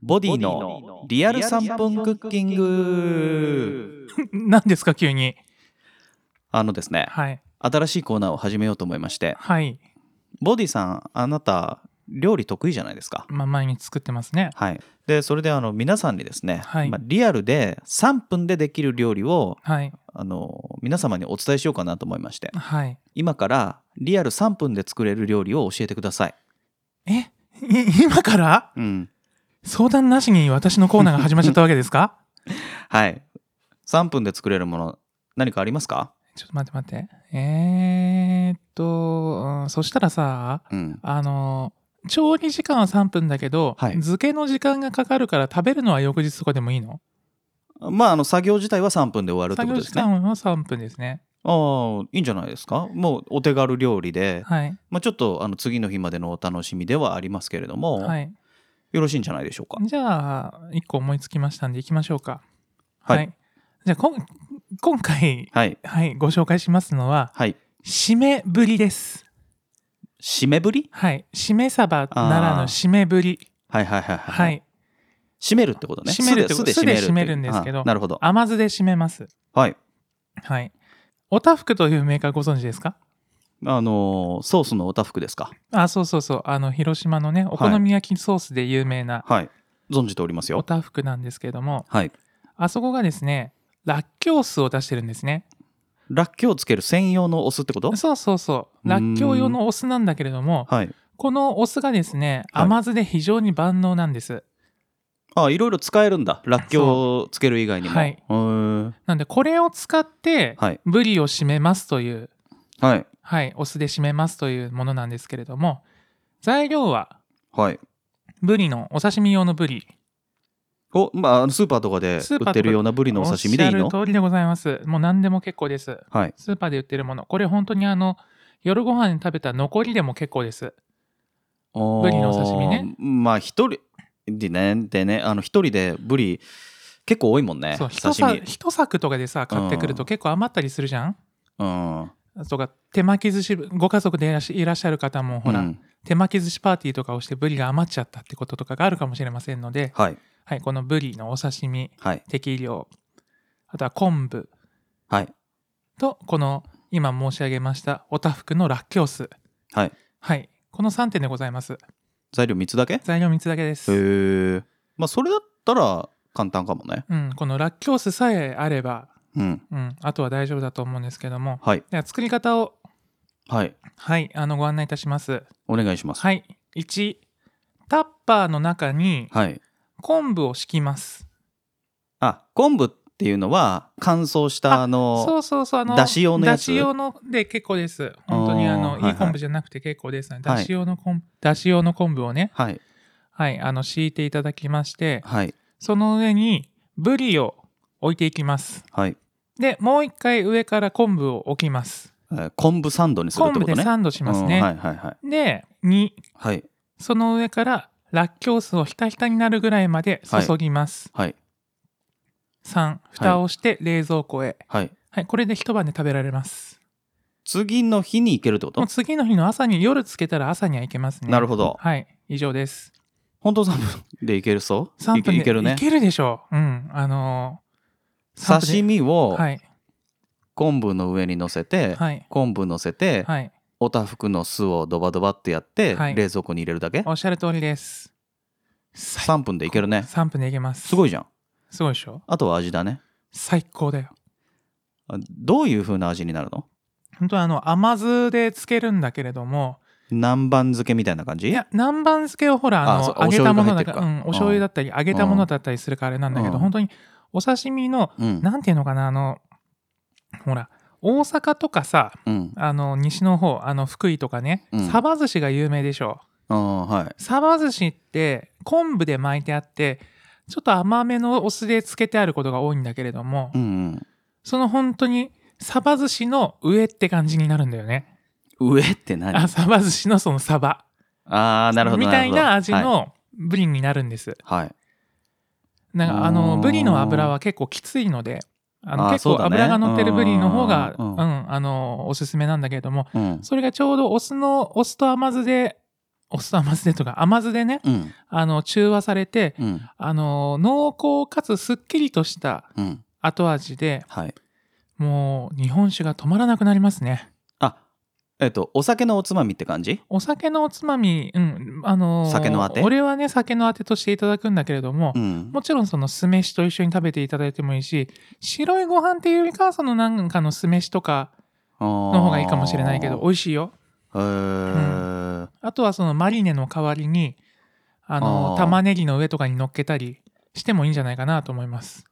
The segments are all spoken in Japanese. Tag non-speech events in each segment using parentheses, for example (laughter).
ボディのリアル3分クッキング。(laughs) 何ですか急に。あのですねはい。新しいコーナーを始めようと思いまして。はい。ボディさんあなた料理得意じゃないですか？まあ毎日作ってますね。はい。でそれであの皆さんにですね、はい。まあ、リアルで3分でできる料理をはい。あの皆様にお伝えしようかなと思いまして。はい。今からリアル3分で作れる料理を教えてください。え？い今から？うん相談なしに私のコーナーが始まっちゃったわけですか？(laughs) はい。3分で作れるもの何かありますか？ちょっと待って待って。えー、っと、うんそしたらさうん。あの調理時間は3分だけど、はい。漬けの時間がかかるから食べるのは翌日とかでもいいの？まああの作業自体は3分で終わるって作業時ことですね。間は3分ですね。ああいいんじゃないですか？もうお手軽料理で、はい。まあ、ちょっとあの次の日までのお楽しみではありますけれども、はいよろしいんじゃないでしょうか。じゃあ1個思いつきましたんでいきましょうか。はい。じゃあこん今回はい。はいご紹介しますのははい。締めぶりです。締めぶり？はい。締めサバならぬ締めぶり。はいはいはいはい、はい。締めるってことね。締めるってこと。酢で酢で締めるんですけどあなるほど。甘酢で締めます。はい。はい。おたふくというメーカーご存知ですか？あのーソースのおたふくですか？あそうそうそう。あの広島のねお好み焼きソースで有名なはい。存じておりますおよたふくなんですけども。はい。あそこがですねらっきょう酢を出してるんですね。らっきょうつける専用のお酢ってこと？そうそうそう。らっきょう用のお酢なんだけれどもはい。このお酢がですねはい。甘酢で非常に万能なんです、あいろいろ使えるんだ。らっきょうをつける以外にも。はい。なんでこれを使ってはい。ブリを締めますという。はいはいお酢で締めますというものなんですけれども材料ははい。ブリのお刺身用のブリ。おまああのスーパーとかで売ってるようなブリのお刺身でいいの？おっしゃる通りでございます。もう何でも結構です。はい。スーパーで売ってるもの。これ本当にあの夜ご飯に食べた残りでも結構です。ブリのお刺身ね。まあ一人でねでねあの一人でブリ結構多いもんねそう一刺身。さ一柵とかでさ買ってくると結構余ったりするじゃん？うんとか手巻き寿司ご家族でいらっしゃる方もほら、うん手巻き寿司パーティーとかをしてブリが余っちゃったってこととかがあるかもしれませんので、はい。はい、このブリのお刺身はい。適量あとは昆布はい。とこの今申し上げましたおたふくのらっきょう酢はい。はい。この3点でございます。材料3つだけ？へ材料3つだけです、えまあそれだったら簡単かもね。うん、このらっきょう酢さえあれば、うん。うん、あとは大丈夫だと思うんですけども。はい。では作り方を。はい。はい。あのご案内いたします。お願いします。はい。1タッパーの中にはい。昆布を敷きます。あ昆布っていうのは乾燥したあのそうそうそうあのだし用のやつ？だし用ので結構です。本当にあのいはい。いい昆布じゃなくて結構ですねはい。だし用の昆布だし用の昆布をねはい。はいあの敷いていただきましてはい。その上にブリを置いていきます。はい、でもう一回上から昆布を置きます。えー昆布サンドにするってことね。昆布でサンドしますね、うんはいはいはい。で2はい。その上かららっきょう酢をひたひたになるぐらいまで注ぎます、はい。3蓋をして冷蔵庫へ、はい。はい、これで一晩で食べられます。次の日に行けるってこと？もう次の日の朝に夜つけたら朝にはいけますね。なるほど。はい以上です。本当3分でいけるそう3分でいけるね。いけるでしょう。うんあのー、3分で刺身をはい。昆布の上に乗せて、はい。昆布乗せて、はい。おたふくの酢をドバドバってやって、はい。冷蔵庫に入れるだけ？おっしゃる通りです。3分でいけるね。3分でいけます。すごいじゃん。すごいでしょ？あとは味だね。最高だよ。あどういう風な味になるの？本当はあの甘酢でつけるんだけれども。南蛮漬けみたいな感じ？いや南蛮漬けをほらあの揚げたものだうん、お醤油だったり揚げたものだったりするからあれなんだけど、うん。本当にお刺身のうん。なんていうのかなあのほら大阪とかさうん。あの西の方あの福井とかね、うん。サバ寿司が有名でしょ。あーはい。サバ寿司って昆布で巻いてあってちょっと甘めのお酢でつけてあることが多いんだけれども、うんうん。その本当にサバ寿司の上って感じになるんだよね。上って何？あサバ寿司のそのサバ。あーなるほどみたいな味のブリになるんです、はい、はいなんかあのブリの油は結構きついのであの結構油が乗ってるブリの方がうんうんあのおすすめなんだけれどもうん。それがちょうどお酢のお酢と甘酢でお酢と甘酢でとか甘酢でねうん。あの中和されてうん。あの濃厚かつすっきりとしたうん。後味ではい。もう日本酒が止まらなくなりますね。あえっとお酒のおつまみって感じ？お酒のおつまみうんあのー酒のあて？俺はね酒のあてとしていただくんだけれども、うん。もちろんその酢飯と一緒に食べていただいてもいいし白いご飯っていうよりかはそのなんかの酢飯とかのの方がいいかもしれないけど美味しいよ。へー。あとはそのマリネの代わりにあのあー。玉ねぎの上とかに乗っけたりしてもいいんじゃないかなと思います。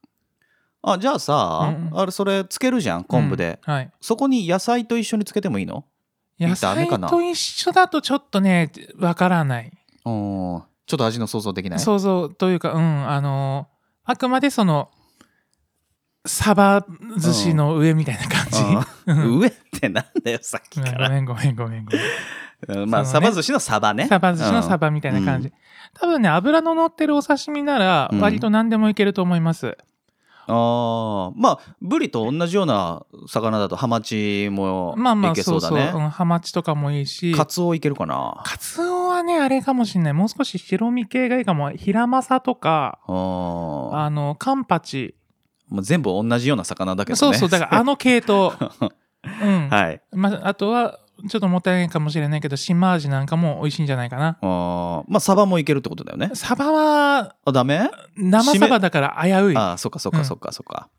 あじゃあさ、うんうん。あれそれつけるじゃん昆布で、うんはい。そこに野菜と一緒につけてもいいの？野菜と一緒だとちょっとねわからない。うんちょっと味の想像できない？想像というかうんあのあくまでそのサバ寿司の上みたいな感じ、(laughs) うん。上ってなんだよさっきから、ごめんごめんごめんごめん。うんまあねサバ寿司のサバね。サバ寿司のサバみたいな感じ、多分ね油の乗ってるお刺身ならうん。割と何でもいけると思います、あー。まあブリと同じような魚だとハマチもまあまあいけそそううそう、そう。うだねん、ハマチとかもいいし。カツオいけるかな？カツオはねあれかもしんない。もう少し白身系がいいかも。ヒラマサとかあー。あのカンパチ。もう全部同じような魚だけどね。そうそうだからあの系統。(laughs) うん、はい。まあ、あとはちょっともったいないかもしれないけど新マージなんかも美味しいんじゃないかな。あーまあサバもいけるってことだよね。サバはあダメ？生サバだから危うい。あーそっかそっうん。かそっかそっか、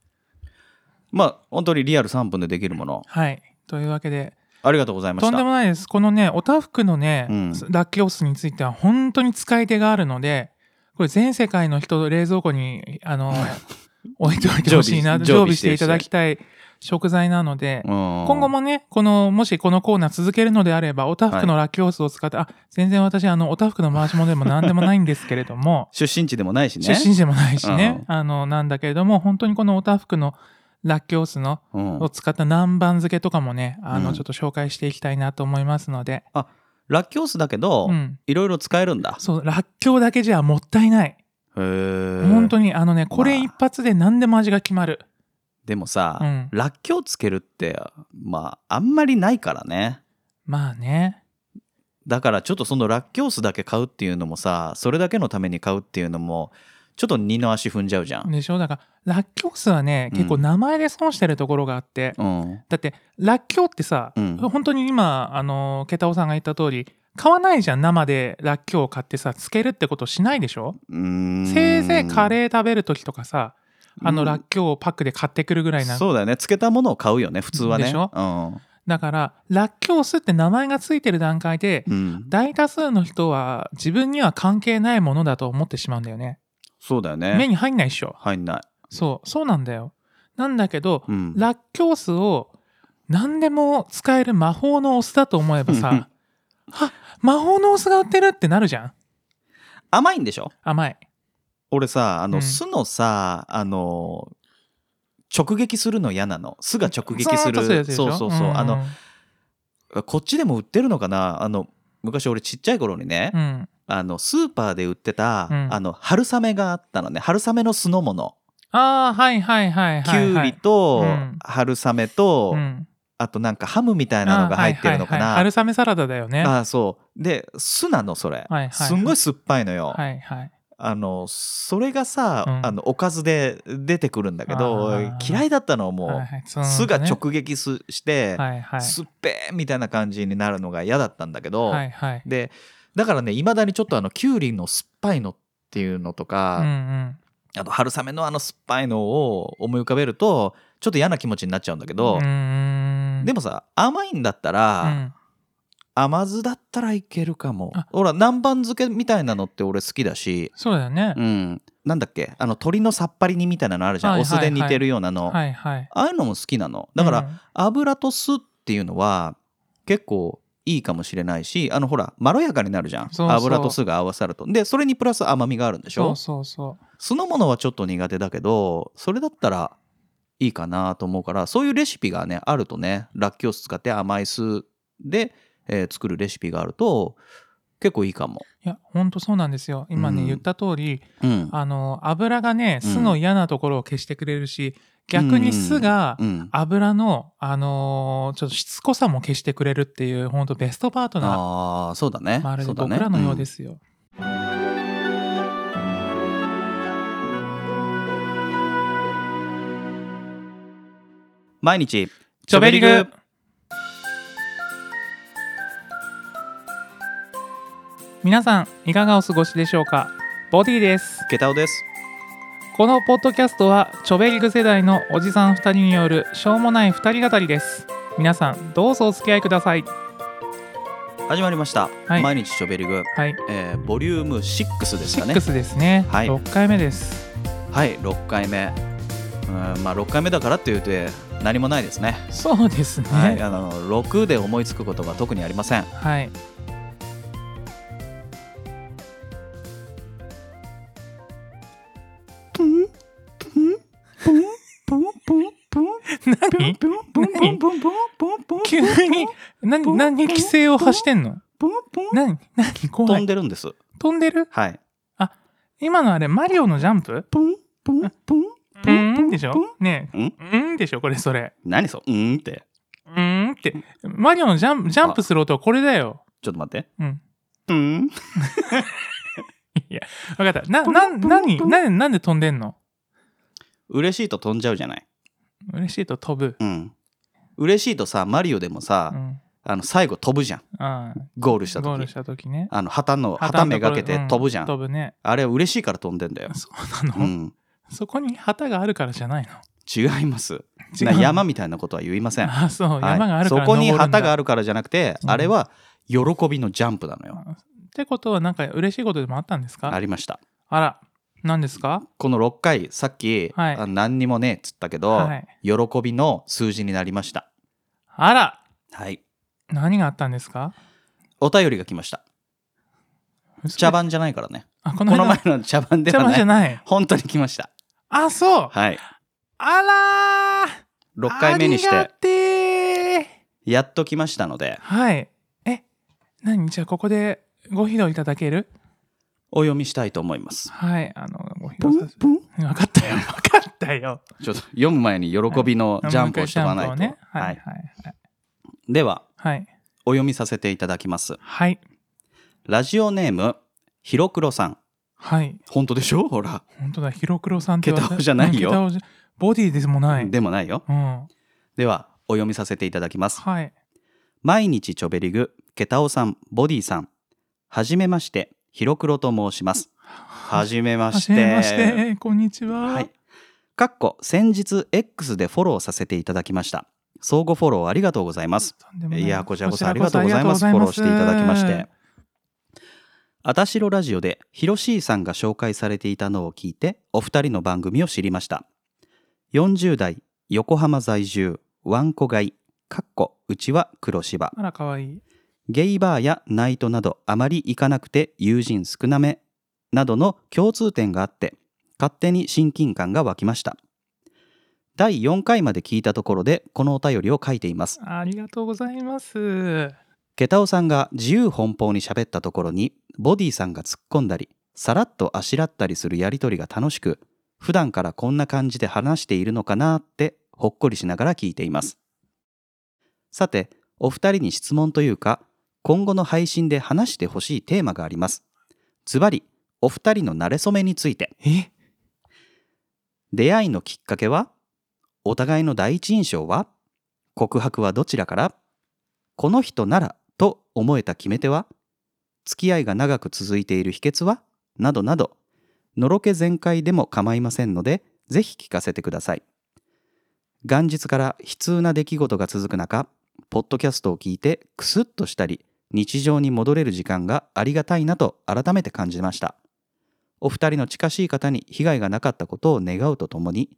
まあ本当にリアル3分でできるもの。はい。というわけで。ありがとうございました。とんでもないです。このねおたふくのね、うん。ラッキョウスについては本当に使い手があるのでこれ全世界の人冷蔵庫にあの (laughs) 置いておいてほしいな常備していただきたい食材なので、今今後もね、この、もしこのコーナー続けるのであれば、おたふくのラッキョウスを使って、あ、全然私、あの、おたふくの回し物でも何でもないんですけれども、(laughs) 出身地でもないしね。出身地でもないしね、あの、なんだけれども、本当にこのおたふくのラッキョウスの、うん。を使った南蛮漬けとかもね、あの、うん。ちょっと紹介していきたいなと思いますので、ラッキョウスだけど、うん。いろいろ使えるんだ。そう、らっきょうだけじゃもったいない。本当に、あのね、これ一発で何でも味が決まる。でもさ、うん。ラッキョウつけるってまああんまりないからね。まあね。だからちょっとそのラッキョウスだけ買うっていうのもさそれだけのために買うっていうのもちょっと二の足踏んじゃうじゃん、でしょ？だから、ラッキョウスはね、うん。結構名前で損してるところがあって、うん、だって、ラッキョウってさ、うん。本当に今、あの、ケタオさんが言った通り、買わないじゃん、生でラッキョウを買ってさ、つけるってことしないでしょ？せいぜいカレー食べる時とかさ、あの、うんラッキョウをパックで買ってくるぐらいな。そうだよねつけたものを買うよね普通はねでしょ？うんだから、ラッキョウスって名前がついてる段階で、うん、大多数の人は自分には関係ないものだと思ってしまうんだよね。そうだよ目ねに入んないっしょ。入んない、そう、そうなんだよ。なんだけど、うん、ラッキョウスを何でも使える魔法のお酢だと思えばさ、あ魔法のお酢が売ってるってなるじゃん。甘いんでしょ？甘い。俺さあの、うん。酢のさあの直撃するの嫌なの。酢が直撃する。そうそうそう、あのんこっちでも売ってるのかな？あの昔俺ちっちゃい頃にね、うん。あのスーパーで売ってた、うん。あの春雨があったのね。春雨の酢の物ああ、はいはいはいきはい、ゅうはい。りとうん。春雨と、うん、あとなんかハムみたいなのが入ってるのかあーはいはいはい。な？春雨サラダだよね。ああそう。で酢なのそれ、はいはい。すんごい酸っぱいのよ、はいはい。あのそれがさ、うんあのおかずで出てくるんだけど嫌いだったのもう、はいはいね酢が直撃すして、はいはい。酸っぺーみたいな感じになるのが嫌だったんだけど、はいはい。でだからねいまだにちょっとあのきゅうりの酸っぱいのっていうのとうんか、うん。あと春雨のあの酸っぱいのを思い浮かべるとちょっと嫌な気持ちになっちゃうんだけど、でもさ甘いんだったら、うん甘酢だったらいけるかも。あ。ほら南蛮漬けみたいなのって俺好きだし。そうだよね。うん。なんだっけ？あの鶏のさっぱり煮みたいなのあるじゃん、はいはいはい。お酢で煮てるようなの、はいはい。ああいうのも好きなの。だから、うん。油と酢っていうのは結構いいかもしれないしあのほらまろやかになるじゃん。油と酢が合わさると。でそれにプラス甘みがあるんでしょ？そうそうそう。酢の物はちょっと苦手だけどそれだったらいいかなと思うからそういうレシピがねあるとねラッキョウ酢使って甘い酢で、えー作るレシピがあると結構いいかも。いや、ほんとそうなんですよ。今ね、うん言った通り、うん。あの、油がね、うん酢の嫌なところを消してくれるし、逆に酢がうん。油の、あのーちょっとしつこさも消してくれるっていう、ほんとベストパートナー。ああ、そうだね。まるで僕らのようで。すよ。うん毎日、チョベリグ皆さん、いかがお過ごしでしょうか？ボディです。ケタオです。このポッドキャストは、チョベリグ世代のおじさん2人によるしょうもない2人語りです。皆さん、どうぞお付き合いください。始まりました。はい毎日チョベリグ、はい。えーボリューム6ですかね。6ですね。はい6回目です。はい、6回目。うん、まあ6回目だからって言うと何もないですね。そうですね。はい、あの6で思いつくことが特にありません。はい。何急に何何規制を発してんの？何何？怖い。飛んでるんです。飛んでる？はい。今のあれマリオのジャンプ？うん？でしょ？ねえ。ん？うんでしょ？これそれ。何そ？ううんって。うんって。マリオのジャンプジャンプする音はこれだよ。ちょっと待って。うん。うん？いや分かった。なな何？何なんで飛んでんの？嬉しいと飛んじゃうじゃない。嬉しいと飛ぶうん。嬉しいとさ、マリオでもさ、うんあの最後飛ぶじゃん。あゴールしたゴールし時。た時ねあの旗の旗めがけて飛ぶじゃん。飛ぶねあれは嬉しいから飛んでんだよ。そうなの、うん。そこに旗があるからじゃないの？違います。山みたいなことは言いません。あそう、はい山があるからそこに旗があるるからじゃなくて、うんあれは喜びのジャンプなのよ。ってことはなんか嬉しいことでもあったんですか？ありました。あら何ですか？この6回、さっき、はい。あ何にもねえっつったけど、はい。喜びの数字になりました。あら！はい。何があったんですか？お便りが来ました。茶番じゃないからね。あこの前の茶番で茶はない。番じゃない。本当に来ました。あそう。はい。あらー。6回目にしありがて、やっと来ましたので、はい。え何？じゃあここでご披露いただける？お読みしたいと思います。はいあのご披露させて。分かったよ。分かったよ。ちょっと読む前に喜びのジャンプをしとかないと。はい。ははいいはい。では、はい。お読みさせていただきます。はい。ラジオネーム、ひろくろさん。はい。本当でしょ？ほら。本当だ。ヒロクロさんってケタオじゃないよ。ボディでもない。でもないよ。うん。では、お読みさせていただきます。はい。毎日ちょべりぐ、ケタオさん、ボディさん。はじめまして、ひろくろと申します。はじめまはして。じめましてこんにちははい。かっこ先日 X でフォローさせていただきました。相互フォローありがとうございます。いいや、こちらこそありがとうございます。フォローしていただきまして。あたしろラジオでヒロシーさんが紹介されていたのを聞いて、お二人の番組を知りました。40代、横浜在住、ワンコ買い、かっこうちは黒芝。あらかわいいゲイバーやナイトなどあまり行かなくて友人少なめなどの共通点があって勝手に親近感が湧きました。第4回まで聞いたところでこのお便りを書いています。ありがとうございます。ケタオさんが自由奔放に喋ったところにボディさんが突っ込んだりさらっとあしらったりするやりとりが楽しく普段からこんな感じで話しているのかなってほっこりしながら聞いています。さてお二人に質問というか今後の配信で話してほしいテーマがあります。ズバリお二人の馴れ初めについて。え？出会いのきっかけは？お互いの第一印象は？告白はどちらから？この人ならと思えた決め手は？付き合いが長く続いている秘訣は？などなど。のろけ全開でも構いませんのでぜひ聞かせてください。元日から悲痛な出来事が続く中ポッドキャストを聞いてクスッとしたり日常に戻れる時間がありがたいなと改めて感じましたお二人の近しい方に被害がなかったことを願うとともに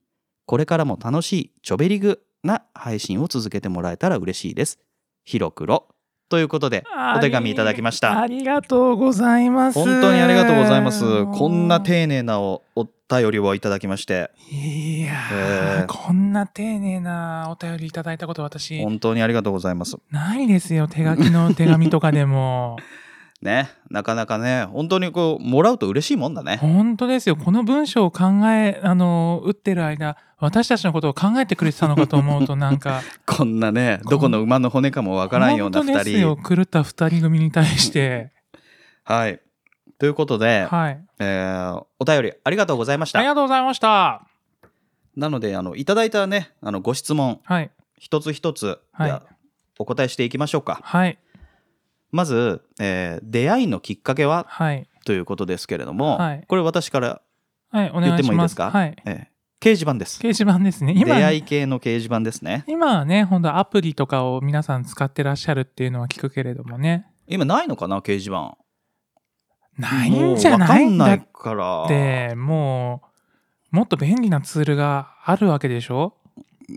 これからも楽しいちょべりぐな配信を続けてもらえたら嬉しいです。ひろくろということでお手紙いただきました。ありがとうございます本当にありがとうございます。こんな丁寧なおお便りをいただきましていやえーーこんな丁寧なお便りいただいたこと私本当にありがとうございます。ないですよ手書きの手紙とかでも (laughs) ねなかなかね本当にこうもらうと嬉しいもんだね本当ですよ。この文章を考え、あの、打ってる間、私たちのことを考えてくれてたのかと思うと、なんか、(laughs) こんなねどこの馬の骨かもわからんような本当です2よ。人狂った二人組に対して。(laughs) はいということで、はい。えーお便りありがとうございましありたがとうございました。なのであのいただいたねあのご質問はい。一つ一つ、はいお答えしていきましょうかはい。まず、えー出会いのきっかけは？はい。ということですけれども、はいこれ私から、はい。お言っ。てもいいですか？はい。えー掲示板です掲示板ですね。今、出会い系の掲示板ですね今はね、本当アプリとかを皆さん使ってらっしゃるっていうのは聞くけれどもね。今ないのかな？掲示板ないんじゃない？んだっからて、もう、もっと便利なツールがあるわけでしょ？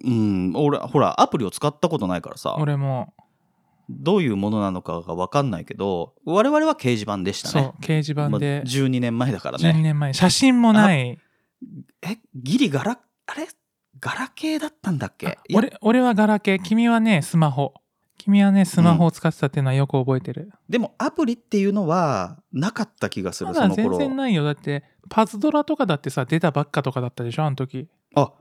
うん俺ほらアプリを使ったことないからさ。俺も。どういうものなのかが分かんないけど我々は掲示板でしたそうね、掲示板まあで、12年前だから12ね年前、写真もない。えギリガラあれ？ガラケーだったんだっけ？俺俺はガラケー、君はね、スマホ。君はね、スマホを使ってたっていうのはよく覚えてる。でもアプリっていうのはなかった気がすまだ全然ないよ。だって、パズドラとかだってさ、出たばっかとかだったでしょ、あの時。あ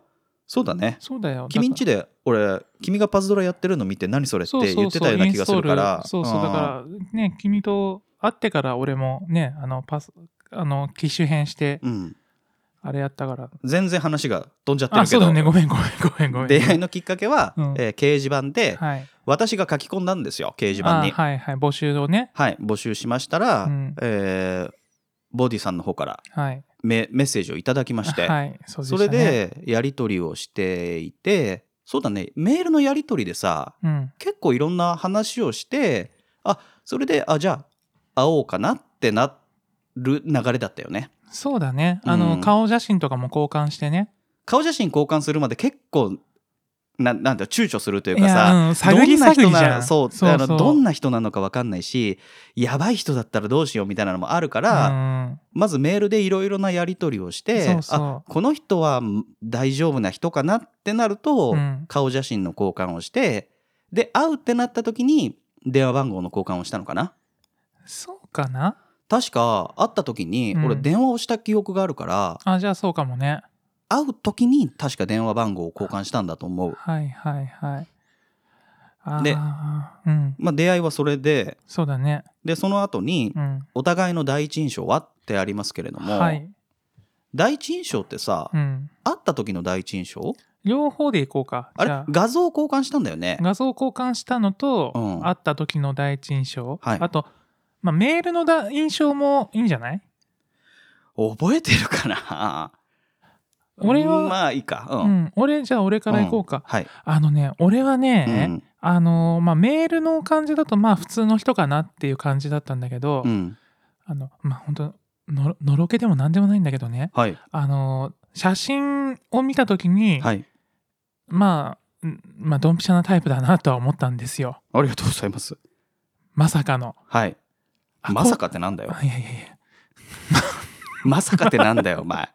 そうだねそうだよ。君んちで俺君がパズドラやってるの見て何それってそうそうそう言ってたような気がするからインストールそうそう、だからね、君と会ってから俺もね、あの、パス、あの、機種変して、らうんあれやったから。全然話が飛んじゃってあ、るけどそうだね、ごめんごめんごめんごめん。出会いのきっかけは、うんえー掲示板ではい。私が書き込んだんですよ掲示板にあはいはい、募集をね。はい募集しましたら、うんえーボディさんの方からはい。メメッセージをいただきまして、はい、そうでそれ、でやり取りをしていてそうだねメールのやり取りでさうん。結構いろんな話をしてあそれであじゃあ会おうかなってなる流れだったよねそうだね。あの、うん顔写真とかも交換してね。顔写真交換するまで結構ななんだ躊躇するといういかさや、うん、探り探りじゃん。そうあのどんな人なのか分かんないしやばい人だったらどうしようみたいなのもあるから、うん。まずメールでいろいろなやり取りをしてあこの人はん大丈夫な人かなってなると、うん。顔写真の交換をしてで会うってなった時に電話番号の交換をしたのかな？そうかな？確か会った時にうん。俺電話をした記憶があるから、あ、じゃあそうかもね。会う時に確か電話番号を交換したんだと思う。はいはいはい。でうん。まあ、出会いはそれでそうだね。でその後にうん。お互いの第一印象はってありますけれども、はい。第一印象ってさ、うん。会った時の第一印象？両方でいこうか。あれ？画像交換したんだよね画像交換したのと、うん会った時の第一印象。はいあと、まあ、メールのだ印象もいいんじゃない？覚えてるかな？俺はまあいいか。う、うん。ん。俺、じゃあ俺からいこうか。はい、あのね、俺はね、うん。あのまあ、メールの感じだとまあ普通の人かなっていう感じだったんだけど、うん、あのまあ本当ののろけでも何でもないんだけどね。はい。あの写真を見た時に、はい。まあんまあドンピシャなタイプだなとは思ったんですよ。ありがとうございます。まさかの。はい。あまさかってなんだよ。いやいやいや。(laughs) まさかってなんだよお前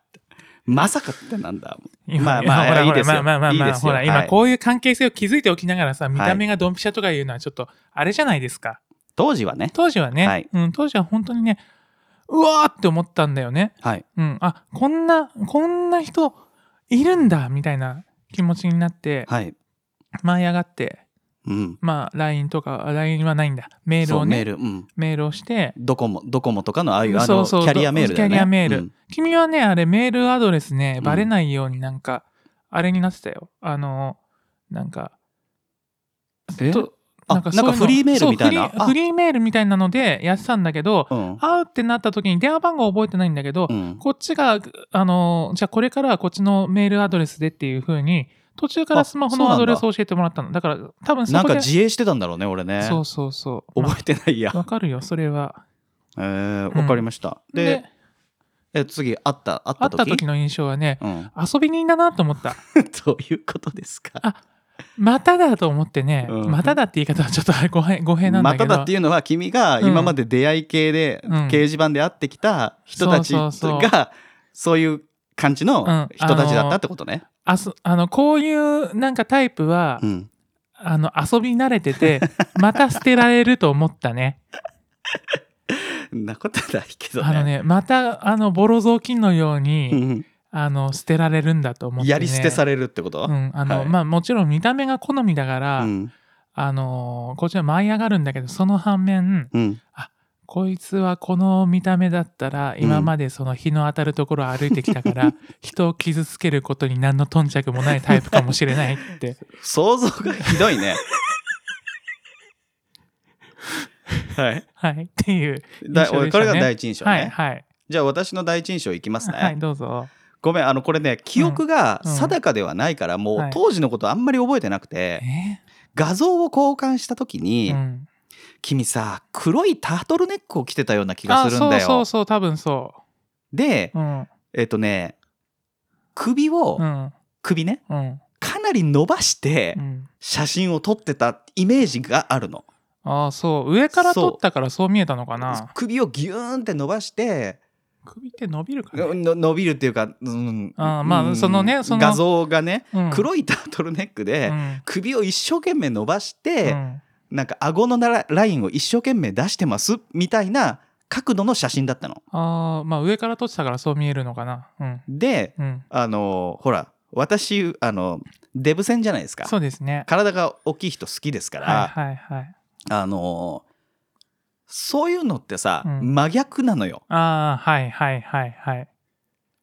まさかってなんだ。今まあまあいいですよ。まあまあまあほら今はい。こういう関係性を築いておきながらさ見た目がドンピシャとかいうのはちょっとあれじゃないですか。当時はね。当時はね、はい。うん、当時は本当にねうわーって思ったんだよね。はい。うん、あこんなこんな人いるんだみたいな気持ちになってはい。舞い上がってうん。まあ LINE とかあ LINE はないんだ。メールをねメールうん。メールをしてドコモドコモとかのああいうあのキャリアメールだよね。キャリアメール。うん。君はねあれメールアドレスねうん。バレないようになんか、あれになってたよ。あのなんかえ？となんかフリーメールみたいな？フリーメールみたいなのでやってたんだけどうん。会うってなった時に電話番号覚えてないんだけど、うん。こっちが、あの、じゃあこれからはこっちのメールアドレスでっていう風に、途中からスマホのアドレスを教えてもらったの。だから、多分そなん。か自衛してたんだろうね俺ねそうそうそう。覚えてないやまあわかるよ、それは。えー、わかりました、でで、え次会った会っ会た時？った時の印象はね、うん、遊び人だなと思った。(laughs) どういうことですか？あまただと思ってね、うんまただって言い方はちょっと語弊語弊なんだけど。まただっていうのは君が今まで出会い系で、うん掲示板で会ってきた人たちがそういう感じのうん人たちだったってことね。あそあの、こういうなんかタイプは、うん。あの、遊び慣れてて、(laughs) また捨てられると思ったね。んなことないけどね。あのねまたあのボロ雑巾のように、うんあの捨てられるんだと思って、ね、やり捨てされるってこと、うんあのはい。まあもちろん見た目が好みだから、うん。あのこちら舞い上がるんだけどその反面うんこいつはこの見た目だったら今までその日の当たるところを歩いてきたから、(laughs) 人を傷つけることに何の頓着もないタイプかもしれないって。想像がひどいね。(laughs) はい。はい。っていうね。俺これが第一印象ね、はいはい。じゃあ私の第一印象いきますね、はいどうぞ。ごめんあのこれね記憶がうん。定かではないから、もうはい。当時のことあんまり覚えてなくて、え画像を交換した時に、うん、君さ黒いタートルネックを着てたような気があするんだよ。そうそうそう多分そでううん。えっとね首を、うん。首ねうん。かなり伸ばしてうん。写真を撮ってたイメージがあるの。ああそう。上から撮ったからそう。見えたのかな。首をギューンって伸ばして首って伸びるかな、の伸びるっていうか、うん。あーまあうん。そのねその画像がね、うん。黒いタートルネックで、うん。首を一生懸命伸ばして、うんなんか顎のラインを一生懸命出してますみたいな角度の写真だったの。ああまあ上から撮ってたからそう見えるのかな。うん。でうん。あのほら私あのデブ戦じゃないですか。そうですね。体が大きい人好きですから、はいはいはい。あのそういうのってさ、うん。真逆なのよ。ああはいはいはいはい。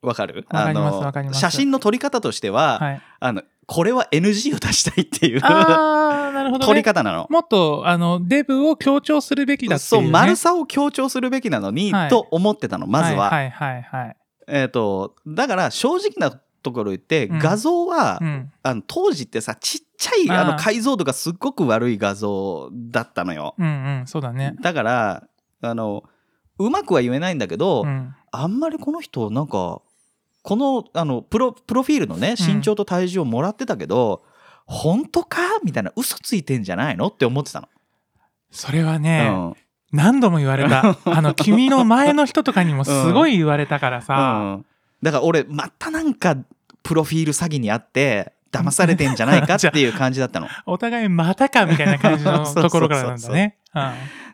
わかる？わかりますわかります。写真の撮り方としては、はい。あのこれは NG を出したいっていうああなるほど、ね、撮り方なの。もっとあのデブを強調するべきだっていう、そうね、丸さを強調するべきなのに、はい。と思ってたのまずは。はいはいはいはい。えー、とだから正直なところ言って、うん。画像は、うん。あの当時ってさちっちゃいあの解像度がすっごく悪い画像だったのよ。うんうんそうだね。だからあのうまくは言えないんだけど、うん。あんまりこの人なんかこのあのプロプロフィールのね身長と体重をもらってたけど、本当か？みたいな嘘ついてんじゃないの？って思ってたの。それはね、うん。何度も言われた。(laughs) あの君の前の人とかにもすごい言われたからさ、うん。だから俺またなんかプロフィール詐欺にあって騙されてんじゃないか？(laughs) っていう感じだったの。お互いまたかみたいな感じの (laughs) ところからなんだね。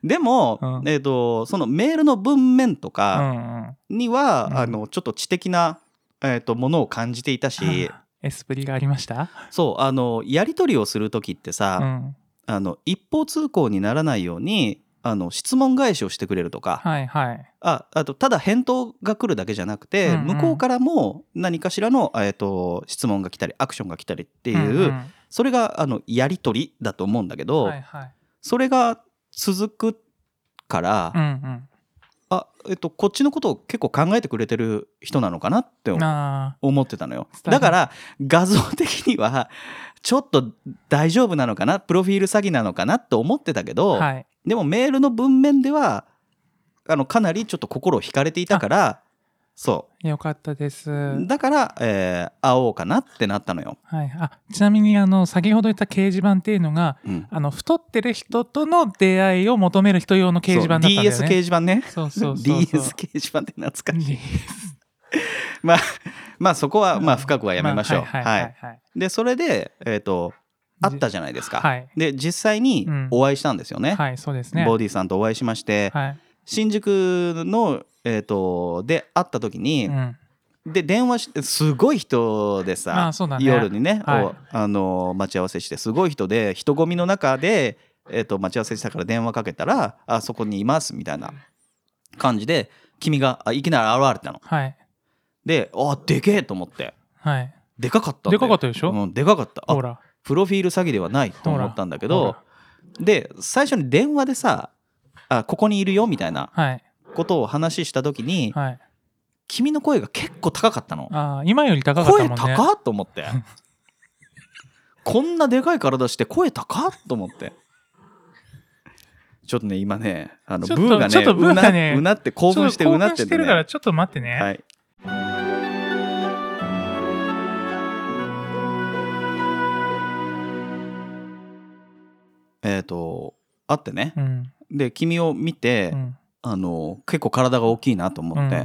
でも、うん。えー、とそのメールの文面とうんかうん。には、うん。あのちょっと知的な、えー、とものを感じていたし、(laughs) エスプリがありました、そうあのやり取りをする時ってうさ、ん、あの一方通行にならないようにあの質問返しをしてくれるとか、はいはい。ああとただ返答が来るだけじゃなくて、うんうん。向こうからも何かしらの、えー、と質問が来たりアクションが来たりっていう、んん。それがあのやり取りだと思うんだけど、はいはい。それが続くから、うんあえっとこっちのことを結構考えてくれてる人なのかなって思ってたのよだから画像的にはちょっと大丈夫なのかな？プロフィール詐欺なのかなって思ってたけあ。ど、はい。でもメールの文面ではあのかなりちょっと心を惹かれていたからそよかったです。うだから、えー会おうかなってなったのよ、はい、あちなみにあの先ほど言った掲示板っていうのがうん、あの太ってる人との出会いを求める人用の掲示板だったんだよね。DS 掲示板ね。そうそうそうそう。(laughs) DS 掲示板って懐かしい。(laughs) まあまあそこはまあ深くはやめましょう、あはいははいいはい。はい。でそれでえっ、と会ったじゃないですか、はい。で実際にうん。お会いしたんですよね、はい、そうですね。ボディさんとお会いしまして、はい。新宿の、えー、とで会った時に、うん。で電話してすごい人でさね夜にね、はいおあの待ち合わせしてすごい人で人混みの中で、えー、と待ち合わせしたから電話かけたら「あそこにいます」みたいな感じで君があいきなり現れたの。はい。であでけえと思ってはい。でかかったでかかったでしょ？うん、でかかったあほら。プロフィール詐欺ではないと思ったんだけほどらで最初に電話でさあここにいるよみたいなはい。ことを話した時に、はい。君の声が結構高かったの。ああ、今より高かった声もんね。高っと思って。(laughs) こんなでかい体して声高っと思って。ちょっとね今ねあのブーがねちょっとブーがねうなうなって興奮してうなっててね興奮してるからちょっと待ってね。はいえっ、と会ってねうん。で君を見て、うん。あの結構体が大きいなと思って、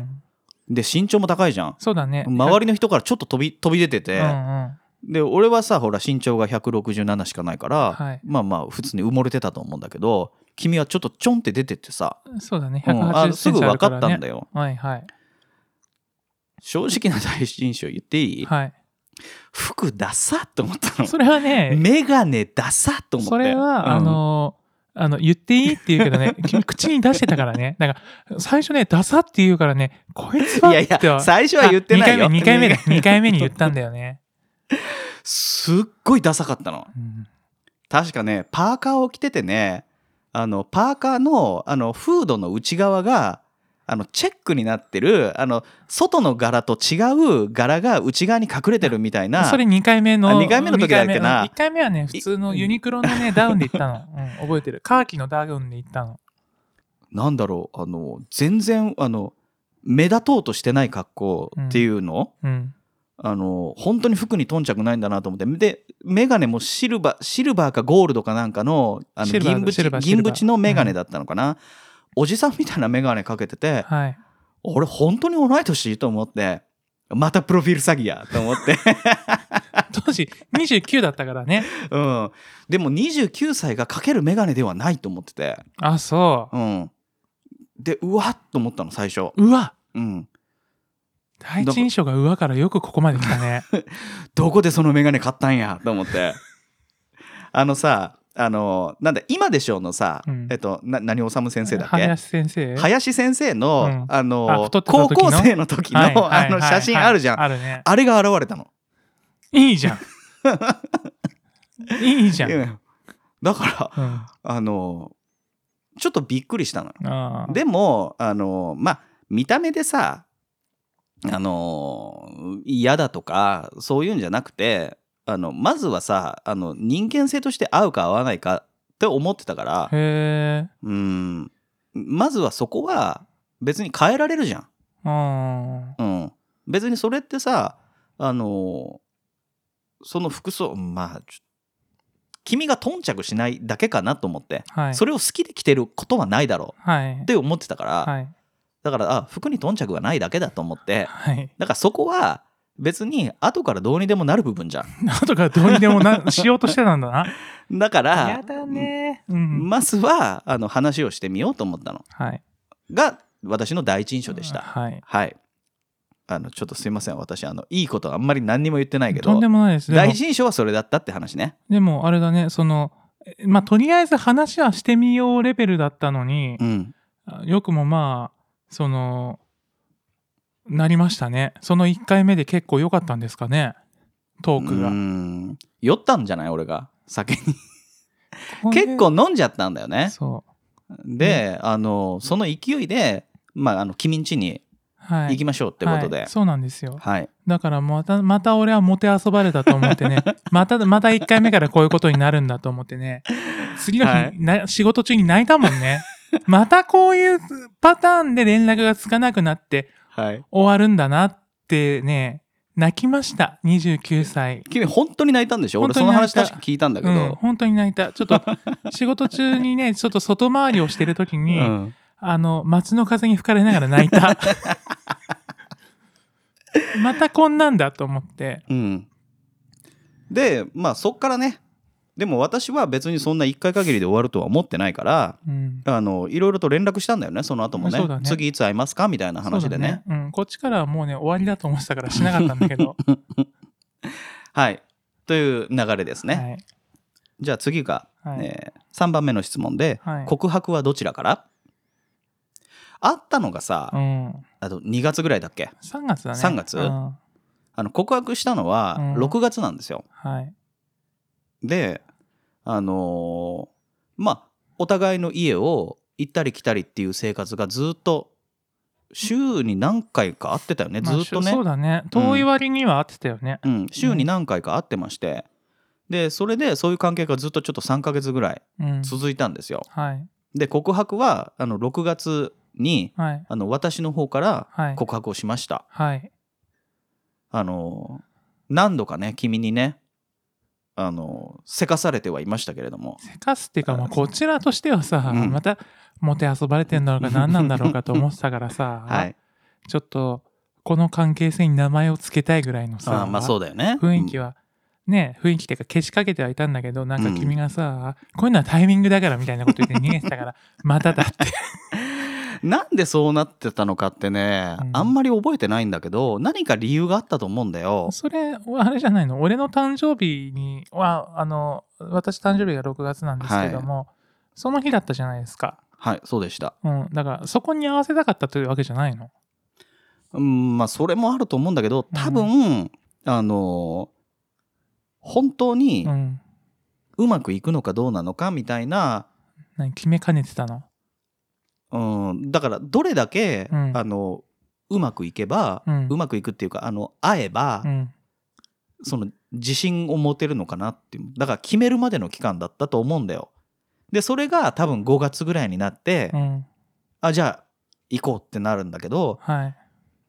うん。で身長も高いじゃん。そうだね。周りの人からちょっと飛び飛び出てて、うんうん。で俺はさほら身長が167しかないから、はい。まあまあ普通に埋もれてたと思うんだけど君はちょっとちょんって出てってさ、そうだね。うんあ180すぐ分か。ったんだよ。はいはい。正直な第一印象言っていい、はい。服ダサと思ったの。それはね、メガネダサと思って。それは、うん。あの、あの、言っていいって言うけどね、(laughs) 君口に出してたからね。だから、最初ね、ダサって言うからね、こいつはいやいや最初は言ってないよあ2回目、2回目だ。2回目に言ったんだよね。すっごいダサかったのうん確かねパーカーを着ててねあのパーカーのあのフードの内側があのチェックになってるあの外の柄と違う柄が内側に隠れてるみたいなそれ2回目の。あ二回目の時だっけな1回目はね、普通のユニクロのね、(laughs) ダウンで行ったの。うん、覚えてる。カーキのダウンで行ったの。なんだろうあの全然あの目立とうとしてない格好っていうの、うん。あの本当に服に頓着ないんだなと思ってで眼鏡もシルバーシルバーかゴールドかなんかのあの銀縁の眼鏡だったのかな、おじさんみたいな眼鏡かけててはい。俺本当に同い年と思ってまたプロフィール詐欺やと思って、(laughs) 当時29だったからね。うん、でも29歳がかける眼鏡ではないと思ってて、あ、そうん、でうわっと思ったの最初、う。うわうん、第一印象がうわからよくここまで来たね。(laughs) どこでその眼鏡買ったんやと思ってあのさあのなんだ今でしょうのさ、うん。えっとな何治先生だっけ？林先生？林先生の、うん。あの高校生の時の、はいはいはいあの写真あるじゃん、あるね。あれが現れたの。いいじゃん。(laughs) いいじゃん。うんだからうん。あのちょっとびっくりしたのでもあのまあ見た目でさあの嫌だとかそういうんじゃなくてあのまずはさあの人間性として合うか合わないかって思ってたからへえ。うんまずはそこは別に変えられるじゃん。あうん、別にそれってさあのその服装まあ君が頓着しないだけかなと思って、ーはい。それを好きで着てることはないだろうはいっ。て思ってたから、はい。だからあ服に頓着がないだけだと思ってはい。だからそこは別に後からどうにでもなる部分じゃん (laughs) 後からどうにでもな (laughs) しようとしてたんだな。だからやだね。うん。まずはあの話をしてみようと思ったのはい。が私の第一印象でした、はい。はいあのちょっとすいません私あのいいことあんまり何にも言ってないけどとんでもないです。第一印象はそれだったって話ねでもあれだね、その、えまあ、とりあえず話はしてみようレベルだったのにう、んあよくもまあ、その、なりましたね。その1回目で結構良かったんですかね、トークが。う。ん。酔ったんじゃない？俺が。酒に。結構飲んじゃったんだよね。そであのその勢いでまああの君ん家に。行きましょうってことで。はい。そうなんですよ。はい。だからまた、また俺はもてあそばれたと思ってね、(laughs) また、また1回目からこういうことになるんだと思ってね、次の日、はい。な仕事中に泣いたもんね。またこういうパターンで連絡がつかなくなってはい終わるんだなってね、泣きました。29歳。君本当に泣いたんでしょ？俺その話確か聞いたんだけうん、ど、本当に泣いた。ちょっと、仕事中にね、ちょっと外回りをしてる時に、うんあの、街の風に吹かれながら泣いた。(laughs) またこんなんだと思って。うんでまあそっからねでも私は別にそんな1回限りで終わるとは思ってないからうん。あのいろいろと連絡したんだよねその後もねね次いつ会いますかみたいな話でねそうん。こっちからはもうね、終わりだと思ってたからしなかったんだけど。(laughs) はいという流れですね、はい。じゃあ次が、はいえ3番目の質問で、はい告白はどちらから？あったのがさ、うん。あと2月ぐらいだっけ？3月だね。3月？うんあの告白したのはうん6月なんですよ、はい。であのーまあお互いの家を行ったり来たりっていう生活がずっと週に何回か会ってたよね、まあずっとねそうだね。遠い割には合ってたよね。うん、週に何回か会ってまして、でそれでそういう関係がずっとちょっと3ヶ月ぐらいうん。続いたんですよ。はい。で告白はあの6月にはい。あの私の方からはい。告白をしました。はい。あの何度かね君にねあのせかされてはいましたけれども。せかすっていうか、まあ、こちらとしてはさ、うん。また、もてあそばれてんだろうか何なんだろうかと思ってたからさ、(laughs) はい。ちょっと、この関係性に名前を付けたいぐらいのさ、あ (laughs) まあそうだよね。雰囲気はね雰囲気っていうか消しかけてはいたんだけどなんか君がさ、こういうのはタイミングだからみたいなこと言って逃げてたから (laughs) まただってなんでそうなってたのかってね、うん。あんまり覚えてないんだけど何か理由があったと思うんだよ。それはあれじゃないの？俺の誕生日にはあの私誕生日が6月なんですけども、その日だったじゃないですか、はいそうでした。うん、だからそこに合わせたかったというわけじゃないの？うんまあそれもあると思うんだけど多分、あの本当にうん。うまくいくのかどうなのかみたいな、何決めかねてたの？うん、だからどれだけ、うん。あのうまくいけば、ううんまくいくっていうかあの会えば、うん。その自信を持てるのかなっていう。だから決めるまでの期間だったと思うんだよ。でそれが多分5月ぐらいになって、うん。あじゃあ行こうってなるんだけどはい。